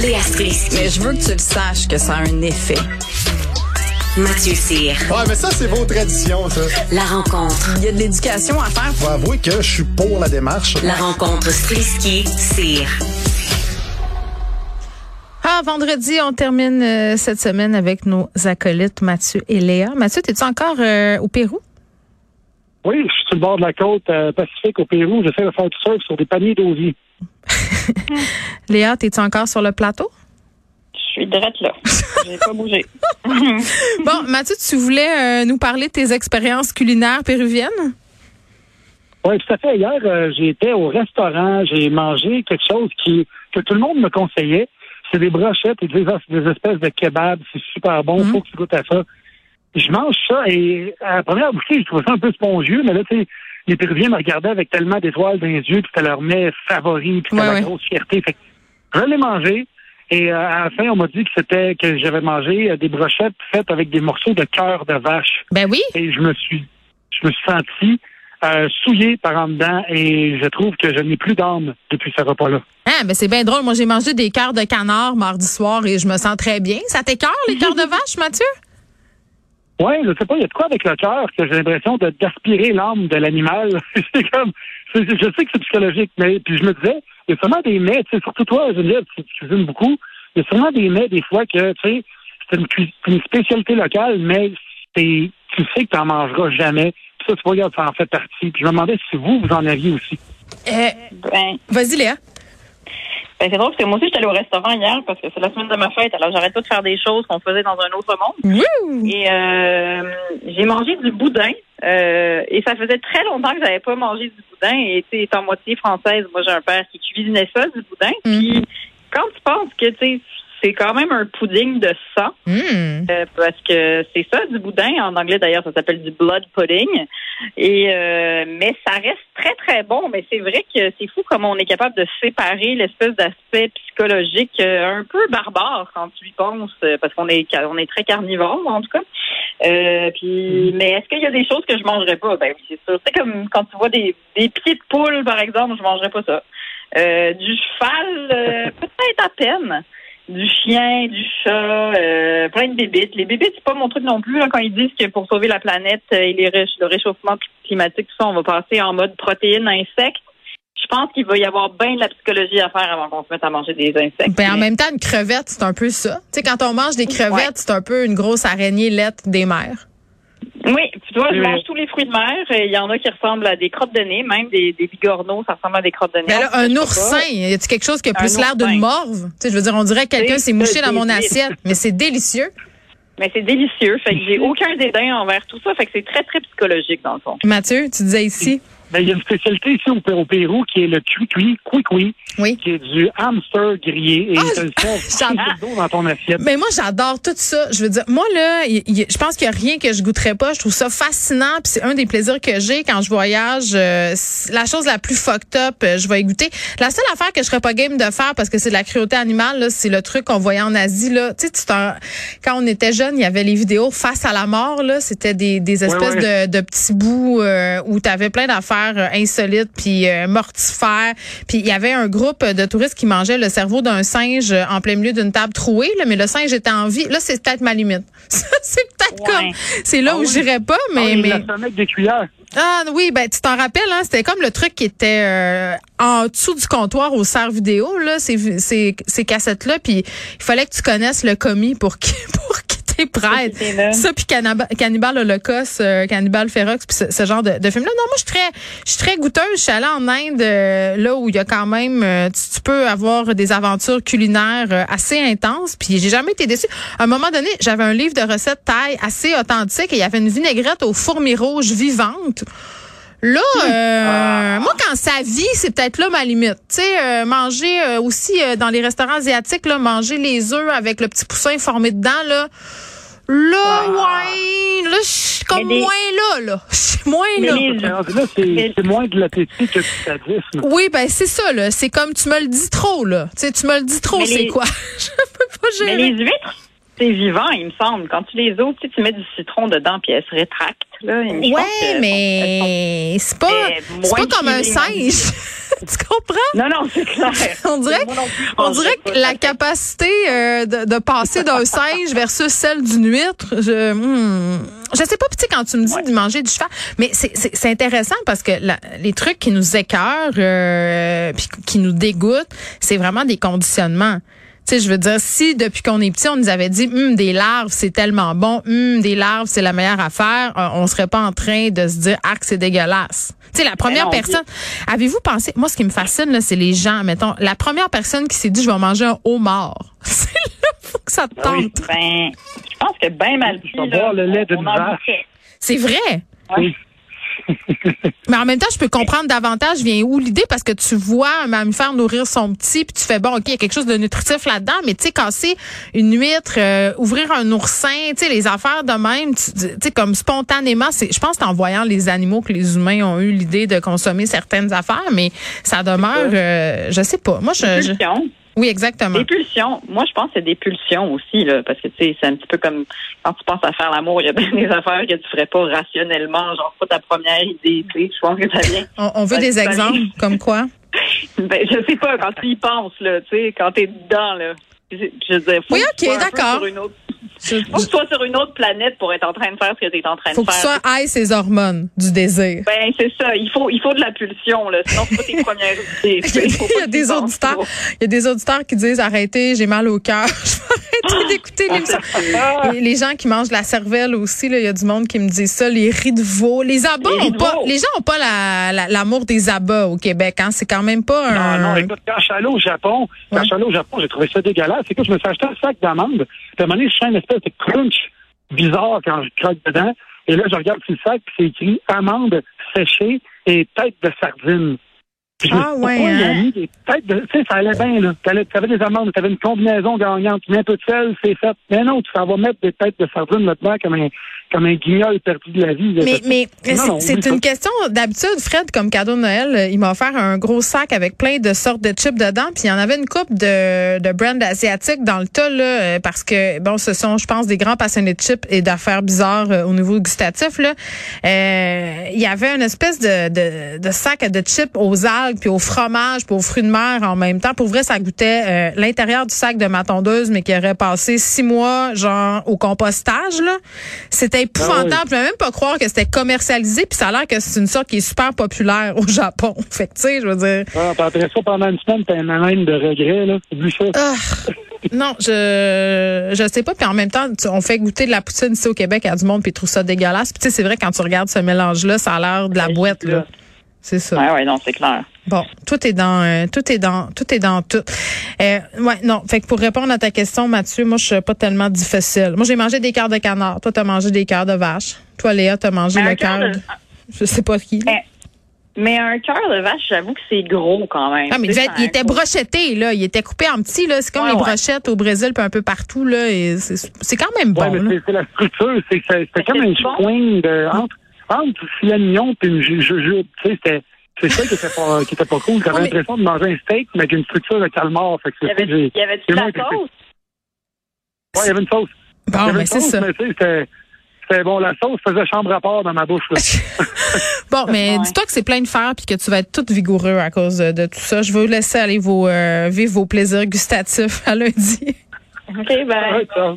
Léa Strisky. Mais je veux que tu le saches que ça a un effet. Mathieu Cyr. Ouais, mais ça, c'est vos traditions, ça. La rencontre. Il y a de l'éducation à faire. Faut avouer que je suis pour la démarche. La rencontre Strisky-Cyr. Ah, vendredi, on termine euh, cette semaine avec nos acolytes Mathieu et Léa. Mathieu, es-tu encore euh, au Pérou? Oui, je suis sur le bord de la côte euh, pacifique au Pérou. J'essaie de faire du surf sur des paniers d'osier. Léa, es-tu encore sur le plateau? Je suis drette là. J'ai pas bougé. Bon, Mathieu, tu voulais euh, nous parler de tes expériences culinaires péruviennes? Oui, tout à fait. Hier, euh, j'ai été au restaurant, j'ai mangé quelque chose qui que tout le monde me conseillait. C'est des brochettes et des, des espèces de kebabs. C'est super bon. Mhm. Faut que tu goûtes à ça. Je mange ça et à la première bouchée, je trouvais ça un peu spongieux, mais là, tu sais, les Péruviens me regardaient avec tellement d'étoiles dans les yeux, puis c'était leur mets favori, puis c'était Ouais, la ouais. grosse fierté. Fait que je l'ai mangé. Et euh, à la fin, on m'a dit que c'était que j'avais mangé euh, des brochettes faites avec des morceaux de cœur de vache. Ben oui. et je me suis je me suis senti euh, souillé par en dedans et je trouve que je n'ai plus d'âme depuis ce repas-là. Ah, ben c'est bien drôle. Moi, j'ai mangé des cœurs de canard mardi soir et je me sens très bien. Ça t'écœure, les cœurs de vache, Mathieu? Oui, je sais pas, il y a de quoi avec le cœur que j'ai l'impression de d'aspirer l'âme de l'animal. c'est comme c'est- je sais que c'est psychologique, mais puis je me disais, il y a sûrement des mets, tu sais, surtout toi, Geneviève, tu, tu cuisines beaucoup, il y a sûrement des mets des fois que tu sais, c'est une, une spécialité locale, mais c'est tu sais que tu n'en mangeras jamais. Puis ça, tu vois, regarde, ça en fait partie. Puis je me demandais si vous, vous en aviez aussi. Euh, Ben, Vas-y, Léa. Ben, c'est drôle parce que moi aussi, j'étais allée au restaurant hier parce que c'est la semaine de ma fête. Alors, j'arrête pas de faire des choses qu'on faisait dans un autre monde. Et euh, j'ai mangé du boudin. euh, et ça faisait très longtemps que j'avais pas mangé du boudin. Et tu sais, étant moitié française, moi j'ai un père qui cuisinait ça, du boudin. Puis quand tu penses que tu sais, c'est quand même un pudding de sang, Hum. Euh, parce que c'est ça du boudin. En anglais d'ailleurs, ça s'appelle du blood pudding. Et euh, mais ça reste très très bon. Mais c'est vrai que c'est fou comme on est capable de séparer l'espèce d'aspect psychologique euh, un peu barbare quand tu y penses, euh, parce qu'on est on est très carnivore en tout cas. Euh, puis, mais est-ce qu'il y a des choses que je mangerais pas? Ben oui, c'est sûr. C'est comme quand tu vois des, des pieds de poule par exemple, je mangerais pas ça. Du cheval, peut-être à peine du chien, du chat, euh, plein de bébites. Les bébites, c'est pas mon truc non plus. hein, quand ils disent que pour sauver la planète euh, et les ré- le réchauffement climatique, tout ça, on va passer en mode protéines insectes. Je pense qu'il va y avoir bien de la psychologie à faire avant qu'on se mette à manger des insectes. Ben, en même temps, une crevette, c'est un peu ça. Tu sais, quand on mange des crevettes, Ouais. c'est un peu une grosse araignée lettre des mers. Je mange tous les fruits de mer. Il y en a qui ressemblent à des crottes de nez, même des, des bigorneaux, ça ressemble à des crottes de nez. Mais là, Je un oursin, y a-tu quelque chose qui a plus l'air d'une morve? Tu sais, je veux dire, on dirait que quelqu'un s'est mouché dans mon assiette, mais c'est délicieux. Mais c'est délicieux. Fait que j'ai aucun dédain envers tout ça. Fait que c'est très, très psychologique, dans le fond. Mathieu, tu disais ici. Ben, il y a une spécialité ici au, au Pérou qui est le cuicui, cuicui, Oui. qui est du hamster grillé et Ah, te le dans ton assiette. Mais moi, j'adore tout ça. Je veux dire, moi, là, y- y- je pense qu'il n'y a rien que je goûterais pas. Je trouve ça fascinant. Puis c'est un des plaisirs que j'ai quand je voyage. Euh, la chose la plus fucked up, euh, je vais y goûter. La seule affaire que je serais pas game de faire parce que c'est de la cruauté animale, là, c'est le truc qu'on voyait en Asie. Là. Tu sais, tu quand on était jeune, il y avait les vidéos face à la mort. Là, c'était des, des espèces. De, de petits bouts euh, où tu avais plein d'affaires insolites puis mortifères. Puis il y avait un groupe de touristes qui mangeaient le cerveau d'un singe en plein milieu d'une table trouée, là, mais le singe était en vie. Là, c'est peut-être ma limite. c'est peut-être Ouais. comme c'est là Ah où oui. j'irais pas, mais Ah, mais avec des cuillères. ah oui, ben tu t'en rappelles, hein, c'était comme le truc qui était euh, en dessous du comptoir au serre vidéo là, ces ces, ces cassettes là, puis il fallait que tu connaisses le commis pour qui pour qui Ça puis Cannibal, Holocaust, euh, Cannibal Ferox, puis ce, ce genre de, de film là. Non, moi je suis très je suis très goûteuse. Je suis allée en Inde euh, là où il y a quand même euh, tu, tu peux avoir des aventures culinaires euh, assez intenses. Puis j'ai jamais été déçue. À un moment donné, j'avais un livre de recettes thaï assez authentique et il y avait une vinaigrette aux fourmis rouges vivantes. Là, euh, moi, quand ça vit, c'est peut-être là ma limite. Tu sais, euh, manger euh, aussi euh, dans les restaurants asiatiques, là, manger les œufs avec le petit poussin formé dedans, là. Là, ouais, là, je suis comme Mais moins là, là. Je suis moins Mais là. les- là, c'est moins de l'appétit que du sadisme. Oui, ben c'est ça, là. C'est comme tu me le dis trop, là. Tu sais, tu me le dis trop, Mais c'est les- quoi? je peux pas Mais gérer. les huîtres, c'est vivant, il me semble. Quand tu les ouvres, tu, sais, tu mets du citron dedans puis elles se rétractent. Là. Elles mais c'est pas, pas comme un singe. tu comprends? Non, non, c'est clair. On dirait, non plus, on dirait que la capacité euh, de, de passer d'un singe versus celle d'une huître, je, hmm, je sais pas. Sais, quand tu me dis de manger du cheval, mais c'est- intéressant parce que la- les trucs qui nous écœurent, euh, puis qui nous dégoûtent, c'est vraiment des conditionnements. Tu sais, je veux dire, si depuis qu'on est petit, on nous avait dit, Hum, des larves, c'est tellement bon, Hum, des larves, c'est la meilleure affaire, euh, on serait pas en train de se dire, ah, que c'est dégueulasse. Tu sais, la première non, personne, avez-vous pensé, moi, ce qui me fascine, là, c'est les gens, mettons, la première personne qui s'est dit, je vais manger un homard. c'est là, faut que ça te Ah oui. tente. Ben, je pense que ben mal Tu pris, vas là, boire le lait d'une vache. C'est vrai? Oui. Mais en même temps, je peux comprendre davantage vient où l'idée parce que tu vois un mammifère nourrir son petit puis tu fais bon, OK, il y a quelque chose de nutritif là-dedans, mais tu sais casser une huître, euh, ouvrir un oursin, tu sais les affaires de même, tu sais comme spontanément, c'est je pense que c'est en voyant les animaux que les humains ont eu l'idée de consommer certaines affaires, mais ça demeure euh, je sais pas. Moi je. Oui, exactement. Des pulsions. Moi, je pense que c'est des pulsions aussi, là, parce que tu sais, c'est un petit peu comme quand tu penses à faire l'amour, il y a bien des affaires que tu ferais pas rationnellement, genre pas ta première idée, tu sais. Je pense que ça vient. On, on veut des exemples comme quoi? Ben, je sais pas, quand tu y penses, là, tu sais, quand t'es dedans, là. Je je veux dire, faut Oui, tu ok, d'accord. Faut que tu sois sur une autre planète pour être en train de faire ce que tu es en train faut de que tu faire. sois high ses hormones du désir. Ben, c'est ça. Il faut, il faut de la pulsion, là. Sinon, c'est pas tes premières idées. Faut Il y a que des auditeurs, il y a des auditeurs qui disent arrêtez, j'ai mal au cœur. Je vais arrêter d'écouter l'émission. Et Les gens qui mangent de la cervelle aussi, là, il y a du monde qui me dit ça, les riz de veau, les abats Les ont pas, les gens ont pas la- la- l'amour des abats au Québec, hein. C'est quand même pas Non, un. non, écoute, quand je suis allé au Japon, quand Ouais. je suis allé au Japon, j'ai trouvé ça dégueulasse. C'est que je me suis acheté un sac d'amandes, puis à un moment donné, je sens une espèce de crunch bizarre quand je croque dedans. Et là, je regarde sur le sac, puis c'est écrit amandes séchées et tête de sardine. Puis Ah, ouais, pourquoi hein? mis des têtes de... Tu sais, ça allait bien, là. T'allais- T'avais des amandes, t'avais une combinaison gagnante. Tu mets un peu de sel, c'est fait. Mais non, tu s'en vas mettre des têtes de sardine là-dedans comme un, comme un guignol perdu de la vie. Mais, c'est une ça. question d'habitude. Fred, comme cadeau de Noël, euh, il m'a offert un gros sac avec plein de sortes de chips dedans. Puis il y en avait une coupe de, de brands asiatiques dans le tas, là, euh, parce que, bon, ce sont, je pense, des grands passionnés de chips et d'affaires bizarres euh, au niveau gustatif. Là. Euh, il y avait une espèce de, de, de sac de chips aux algues, puis au fromage, puis aux fruits de mer en même temps. Pour vrai, ça goûtait euh, l'intérieur du sac de ma tondeuse, mais qui aurait passé six mois, genre, au compostage. là. C'était épouvantable. Je même pas croire que c'était commercialisé, puis ça a l'air que c'est une sorte qui est super populaire au Japon. Fait que, tu sais, je veux dire... Ah, après ça, pendant une semaine, t'as un haleine de regret, là. Ça. Ah, non, je je sais pas. Puis en même temps, tu- on fait goûter de la poutine ici au Québec à du monde, puis ils trouvent ça dégueulasse. Puis tu sais, c'est vrai quand tu regardes ce mélange-là, ça a l'air de la boîte là. C'est ça. Ouais, ouais, non, c'est clair. Bon, tout est dans euh, tout est dans tout est dans tout. Euh, ouais, non. Fait que pour répondre à ta question, Mathieu, moi je suis pas tellement difficile. Moi j'ai mangé des cœurs de canard. Toi t'as mangé des cœurs de vache. Toi Léa t'as mangé Mais le un cœur de- de- Je sais pas qui. Mais- Mais un cœur de vache, j'avoue que c'est gros quand même. Ah, mais il, Tu était brochetté, là. Il était coupé en petits, là. C'est comme Ouais, les ouais. brochettes au Brésil, puis un peu partout, là. C'est c'est quand même bon, Ouais, mais là. c'est- la structure. C'est c'est- comme un c'est bon. swing de, entre, entre filet mignon et une ju- jujube. Tu sais, c'était. C'est ça qui était pas, qui était pas cool. Mais- l'impression de manger un steak, mais avec une structure de calmar. Fait que Il y avait, il y de la sauce. Ouais, il y avait une sauce. il y Bon, avait mais une c'est ça. mais tu sais, c'était. C'était bon, la sauce faisait chambre à part dans ma bouche. Là. Bon, mais Ouais. dis-toi que c'est plein de fer puis que tu vas être tout vigoureux à cause de, de tout ça. Je veux vous laisser aller vos, euh, vivre vos plaisirs gustatifs à lundi. OK, ben. Ouais, ça.